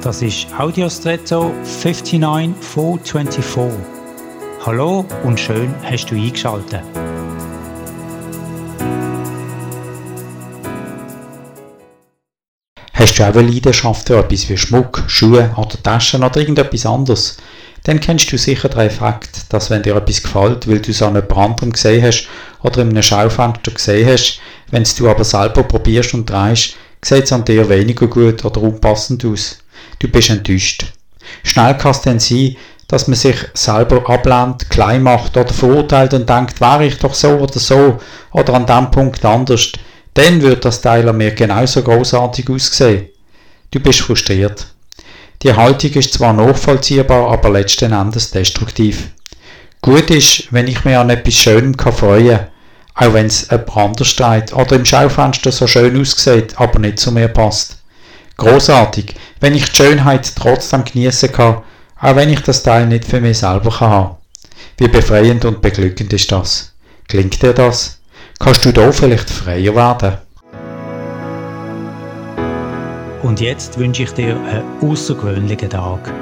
Das ist Audiostretto 59424. Hallo und schön hast du eingeschaltet. Hast du auch eine Leidenschaft für etwas wie Schmuck, Schuhe oder Taschen oder irgendetwas anderes? Dann kennst du sicher den Effekt, dass wenn dir etwas gefällt, weil du es an jemand anderem gesehen hast oder in einem Schaufenster gesehen hast, wenn du aber selber probierst und drehst, sieht es an dir weniger gut oder unpassend aus. Du bist enttäuscht. Schnell kann es dann sein, dass man sich selber ablehnt, klein macht oder verurteilt und denkt, wäre ich doch so oder so oder an dem Punkt anders, dann wird das Teil an mir genauso großartig aussehen. Du bist frustriert. Die Haltung ist zwar nachvollziehbar, aber letzten Endes destruktiv. Gut ist, wenn ich mir an etwas Schönem freuen kann, auch wenn es jemand anders steht oder im Schaufenster so schön aussieht, aber nicht zu mir passt. Großartig, wenn ich die Schönheit trotzdem genießen kann, auch wenn ich das Teil nicht für mich selber kann haben. Wie befreiend und beglückend ist das? Klingt dir das? Kannst du da vielleicht freier werden? Und jetzt wünsche ich dir einen außergewöhnlichen Tag.